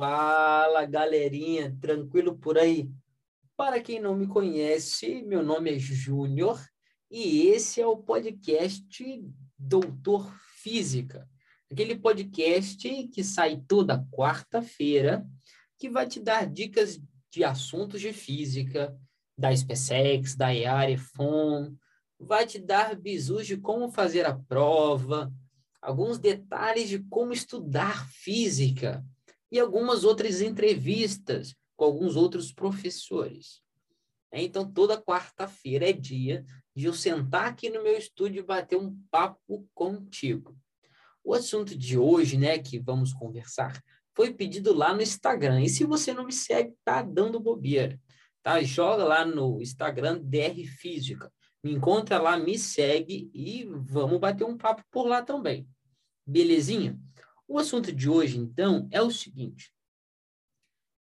Fala, galerinha, tranquilo por aí? Para quem não me conhece, meu nome é Júnior e esse é o podcast Doutor Física, aquele podcast que sai toda quarta-feira, que vai te dar dicas de assuntos de física, da SpaceX, da EAR, FON, vai te dar bisus de como fazer a prova, alguns detalhes de como estudar física e algumas outras entrevistas com alguns outros professores. Então, toda quarta-feira é dia de eu sentar aqui no meu estúdio e bater um papo contigo. O assunto de hoje, né, que vamos conversar, foi pedido lá no Instagram. E se você não me segue, tá dando bobeira. Tá? Joga lá no Instagram DR Física. Me encontra lá, me segue e vamos bater um papo por lá também. Belezinha? O assunto de hoje, então, é o seguinte.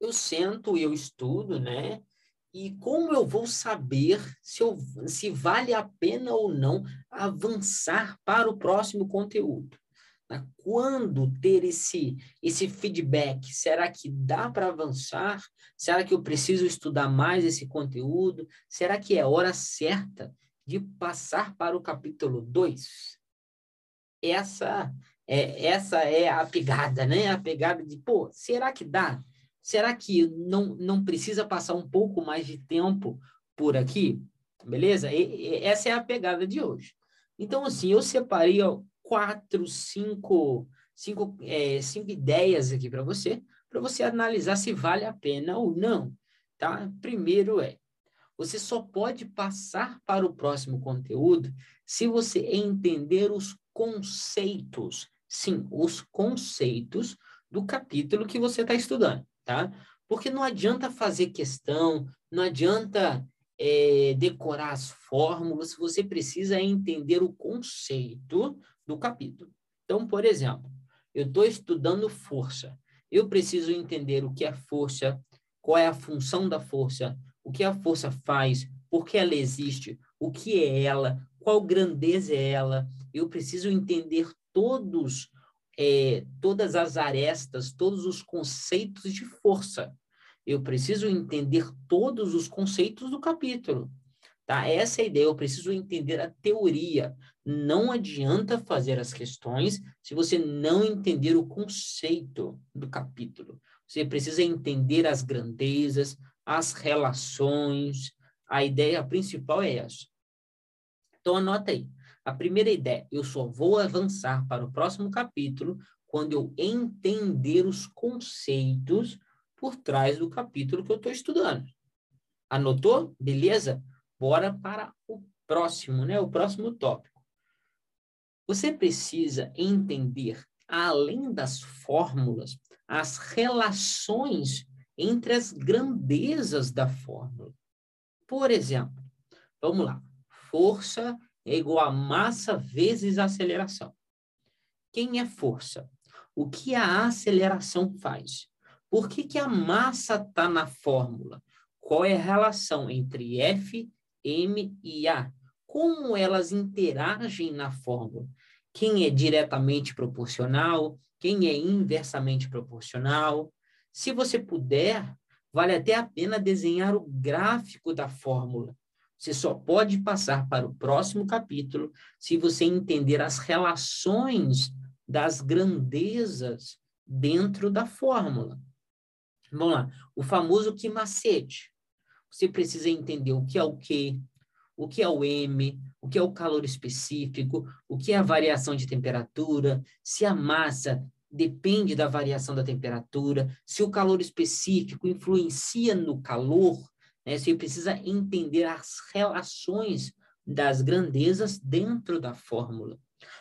Eu sento, eu estudo, né? E como eu vou saber se, eu, se vale a pena ou não avançar para o próximo conteúdo? Né? Quando ter esse, esse feedback? Será que dá para avançar? Será que eu preciso estudar mais esse conteúdo? Será que é hora certa de passar para o capítulo 2? Essa é, essa é a pegada, né? A pegada de, pô, será que dá? Será que não, não precisa passar um pouco mais de tempo por aqui? Beleza? E, e, essa é a pegada de hoje. Então, assim, eu separei ó, quatro, cinco, cinco, é, cinco ideias aqui para você, para você analisar se vale a pena ou não. Tá? Primeiro é, você só pode passar para o próximo conteúdo se você entender os conceitos sim, os conceitos do capítulo que você está estudando, tá? Porque não adianta fazer questão, não adianta é, decorar as fórmulas, você precisa entender o conceito do capítulo. Então, por exemplo, eu estou estudando força. Eu preciso entender o que é força, qual é a função da força, o que a força faz, por que ela existe, o que é ela, qual grandeza é ela. Eu preciso entender todos é, todas as arestas, todos os conceitos de força. Eu preciso entender todos os conceitos do capítulo. Tá? Essa é a ideia, eu preciso entender a teoria. Não adianta fazer as questões se você não entender o conceito do capítulo. Você precisa entender as grandezas, as relações. A ideia principal é essa. Então, anota aí. A primeira ideia, eu só vou avançar para o próximo capítulo quando eu entender os conceitos por trás do capítulo que eu estou estudando. Anotou? Beleza? Bora para o próximo, né? O próximo tópico. Você precisa entender, além das fórmulas, as relações entre as grandezas da fórmula. Por exemplo, vamos lá. Força é igual a massa vezes a aceleração. Quem é força? O que a aceleração faz? Por que, que a massa está na fórmula? Qual é a relação entre F, M e A? Como elas interagem na fórmula? Quem é diretamente proporcional? Quem é inversamente proporcional? Se você puder, vale até a pena desenhar o gráfico da fórmula você só pode passar para o próximo capítulo se você entender as relações das grandezas dentro da fórmula. Vamos lá. O famoso que macete. Você precisa entender o que é o Q, o que é o M, o que é o calor específico, o que é a variação de temperatura, se a massa depende da variação da temperatura, se o calor específico influencia no calor, né? Você precisa entender as relações das grandezas dentro da fórmula.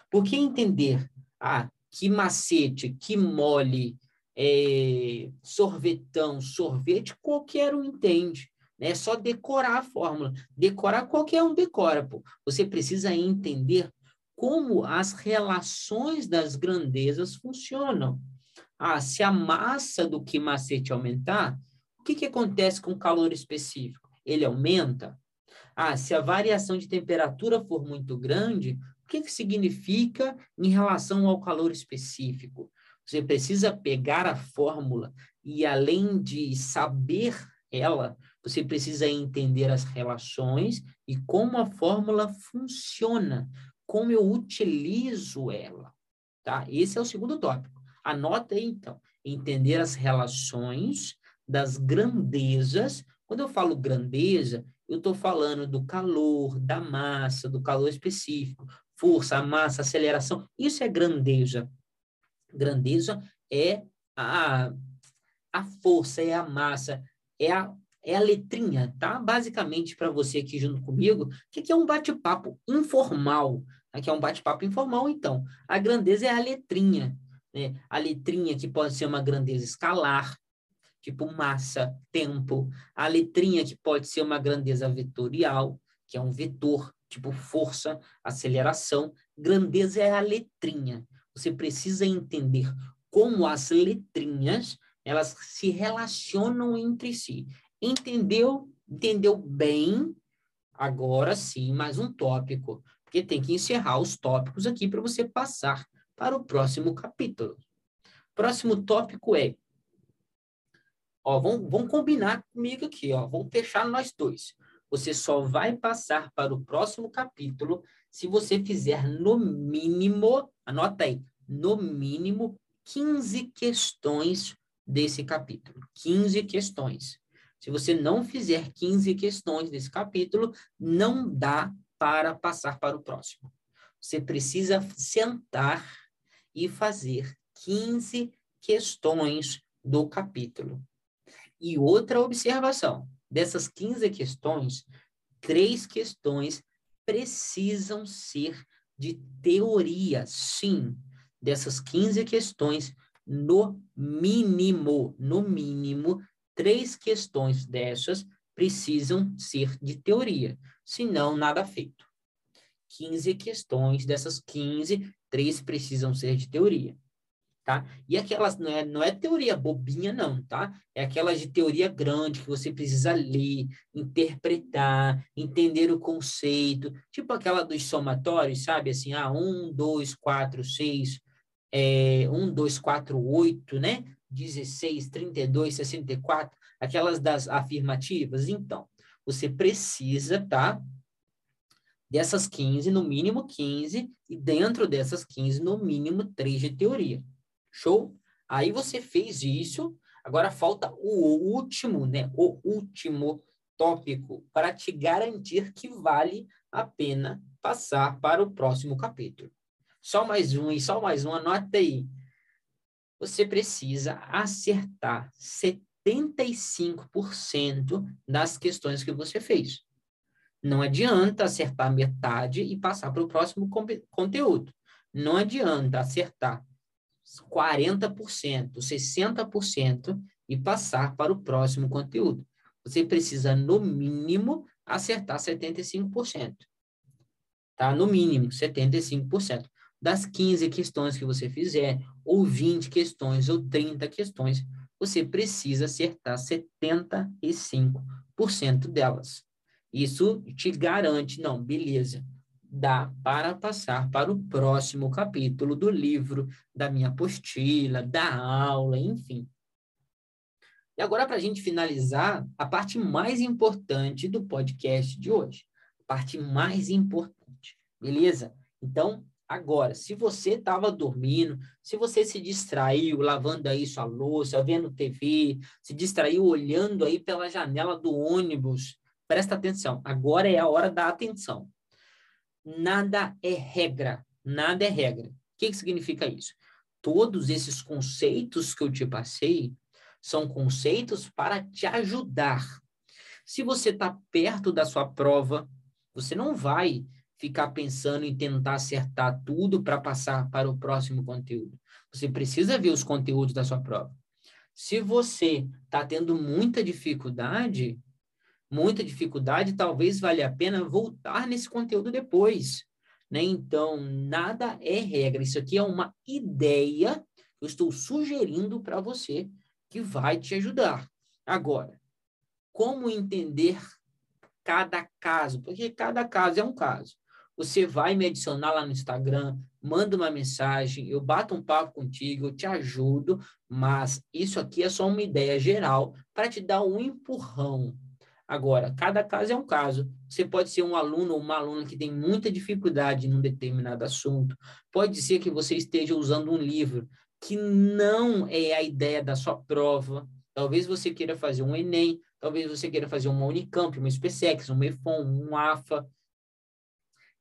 Porque entender ah, que macete, que mole, é, sorvetão, sorvete, qualquer um entende. Né? É só decorar a fórmula. Decorar, qualquer um decora. Pô. Você precisa entender como as relações das grandezas funcionam. Ah, se a massa do que macete aumentar, o que, que acontece com o calor específico? Ele aumenta? Ah, se a variação de temperatura for muito grande, o que, que significa em relação ao calor específico? Você precisa pegar a fórmula, e além de saber ela, você precisa entender as relações e como a fórmula funciona, como eu utilizo ela, tá? Esse é o segundo tópico. Anota aí, então, entender as relações das grandezas. Quando eu falo grandeza, eu estou falando do calor, da massa, do calor específico, força, massa, aceleração. Isso é grandeza. Grandeza é a, a força, é a massa, é a é a letrinha, tá? Basicamente, para você aqui junto comigo, que aqui é um bate-papo informal. Aqui é um bate-papo informal, então. A grandeza é a letrinha, né? A letrinha que pode ser uma grandeza escalar, tipo massa, tempo. A letrinha que pode ser uma grandeza vetorial, que é um vetor, tipo força, aceleração. Grandeza é a letrinha. Você precisa entender como as letrinhas elas se relacionam entre si. Entendeu? Entendeu bem? Agora sim, mais um tópico, porque tem que encerrar os tópicos aqui para você passar para o próximo capítulo. Próximo tópico é Ó, vão, vão combinar comigo aqui, ó. Vão fechar nós dois. Você só vai passar para o próximo capítulo se você fizer no mínimo, anota aí, no mínimo 15 questões desse capítulo. 15 questões. Se você não fizer 15 questões desse capítulo, não dá para passar para o próximo. Você precisa sentar e fazer 15 questões do capítulo. E outra observação: dessas 15 questões, três questões precisam ser de teoria. Sim, dessas 15 questões, no mínimo, no mínimo, três questões dessas precisam ser de teoria, senão nada feito. 15 questões, dessas 15, três precisam ser de teoria, tá? E aquelas não é, não é teoria bobinha, não, tá? É aquelas de teoria grande que você precisa ler, interpretar, entender o conceito, tipo aquela dos somatórios, sabe? Assim, ah, um, dois, quatro, seis, é, um, dois, quatro, oito, né? 16, 32, 64, aquelas das afirmativas. Então, você precisa, tá? Dessas 15, no mínimo 15, e dentro dessas 15, no mínimo 3 de teoria. Show? Aí você fez isso, agora falta o último, né? O último tópico para te garantir que vale a pena passar para o próximo capítulo. Só mais um e só mais um, anota aí você precisa acertar 75% das questões que você fez. Não adianta acertar metade e passar para o próximo conteúdo. Não adianta acertar 40%, 60% e passar para o próximo conteúdo. Você precisa, no mínimo, acertar 75%. Tá? No mínimo, 75% das 15 questões que você fizer, ou 20 questões, ou 30 questões, você precisa acertar 75% delas. Isso te garante, não, beleza, dá para passar para o próximo capítulo do livro, da minha apostila, da aula, enfim. E agora, para a gente finalizar, a parte mais importante do podcast de hoje. A parte mais importante, beleza? Então, Agora, se você estava dormindo, se você se distraiu lavando aí sua louça, vendo TV, se distraiu olhando aí pela janela do ônibus, presta atenção. Agora é a hora da atenção. Nada é regra. Nada é regra. O que, que significa isso? Todos esses conceitos que eu te passei são conceitos para te ajudar. Se você está perto da sua prova, você não vai ficar pensando em tentar acertar tudo para passar para o próximo conteúdo. Você precisa ver os conteúdos da sua prova. Se você está tendo muita dificuldade, muita dificuldade, talvez valha a pena voltar nesse conteúdo depois. Né? Então, nada é regra. Isso aqui é uma ideia que eu estou sugerindo para você que vai te ajudar. Agora, como entender cada caso? Porque cada caso é um caso você vai me adicionar lá no Instagram, manda uma mensagem, eu bato um papo contigo, eu te ajudo, mas isso aqui é só uma ideia geral para te dar um empurrão. Agora, cada caso é um caso. Você pode ser um aluno ou uma aluna que tem muita dificuldade num determinado assunto. Pode ser que você esteja usando um livro que não é a ideia da sua prova. Talvez você queira fazer um Enem, talvez você queira fazer uma Unicamp, uma SpaceX, um MEFON, um AFA.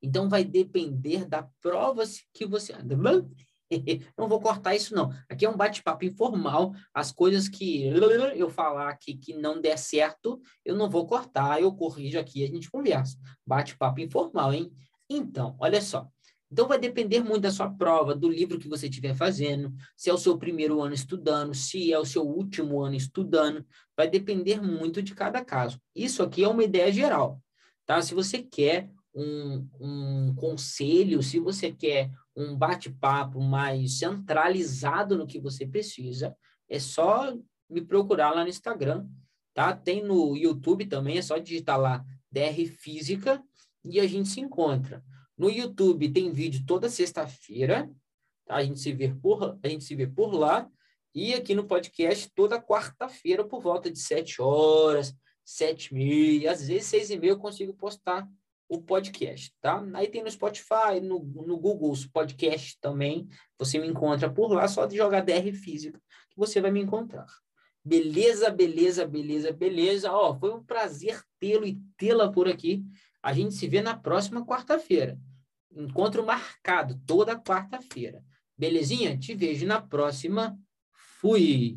Então, vai depender da prova que você... não vou cortar isso, não. Aqui é um bate-papo informal. As coisas que eu falar aqui que não der certo, eu não vou cortar, eu corrijo aqui, a gente conversa. Bate-papo informal, hein? Então, olha só. Então, vai depender muito da sua prova, do livro que você estiver fazendo, se é o seu primeiro ano estudando, se é o seu último ano estudando. Vai depender muito de cada caso. Isso aqui é uma ideia geral, tá? Se você quer um, um conselho, se você quer um bate-papo mais centralizado no que você precisa, é só me procurar lá no Instagram, tá? Tem no YouTube também, é só digitar lá DR Física e a gente se encontra. No YouTube tem vídeo toda sexta-feira, tá? A gente se vê por a gente se vê por lá e aqui no podcast toda quarta-feira por volta de sete horas, sete e meia, às vezes seis e meia eu consigo postar o podcast, tá? Aí tem no Spotify, no, no Google Podcast também. Você me encontra por lá, só de jogar DR Física, que você vai me encontrar. Beleza, beleza, beleza, beleza. Ó, foi um prazer tê-lo e tê-la por aqui. A gente se vê na próxima quarta-feira. Encontro marcado toda quarta-feira. Belezinha? Te vejo na próxima. Fui!